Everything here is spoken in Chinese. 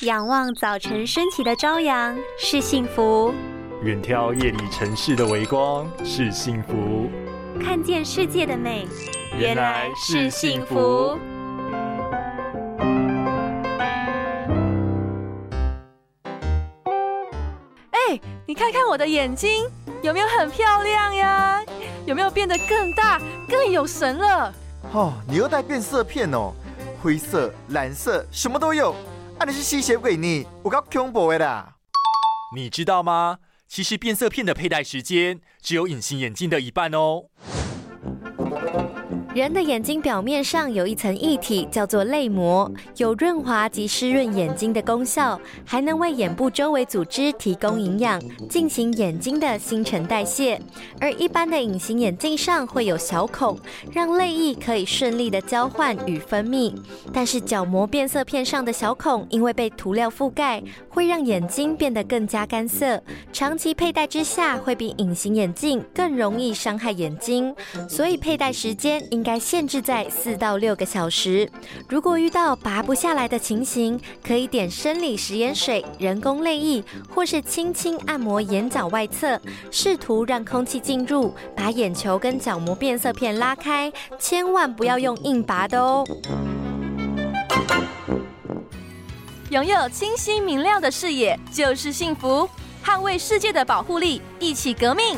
仰望早晨升起的朝阳是幸福，远眺夜里城市的微光是幸福，看见世界的美原来是幸福。哎，你看看我的眼睛，有没有很漂亮呀？有没有变得更大、更有神了？哦，你又带变色片哦，灰色、蓝色，什么都有。啊，你是吸血鬼呢？我搞恐怖的啦！你知道吗？其实变色片的佩戴时间只有隐形眼镜的一半哦。人的眼睛表面上有一层液体，叫做泪膜，有润滑及湿润眼睛的功效，还能为眼部周围组织提供营养，进行眼睛的新陈代谢。而一般的隐形眼镜上会有小孔，让泪液可以顺利的交换与分泌。但是角膜变色片上的小孔因为被涂料覆盖，会让眼睛变得更加干涩，长期佩戴之下会比隐形眼镜更容易伤害眼睛，所以佩戴时间应。该限制在四到六个小时。如果遇到拔不下来的情形，可以点生理食盐水、人工泪液，或是轻轻按摩眼角外侧，试图让空气进入，把眼球跟角膜变色片拉开。千万不要用硬拔的哦。拥有清晰明亮的视野就是幸福，捍卫世界的保护力，一起革命。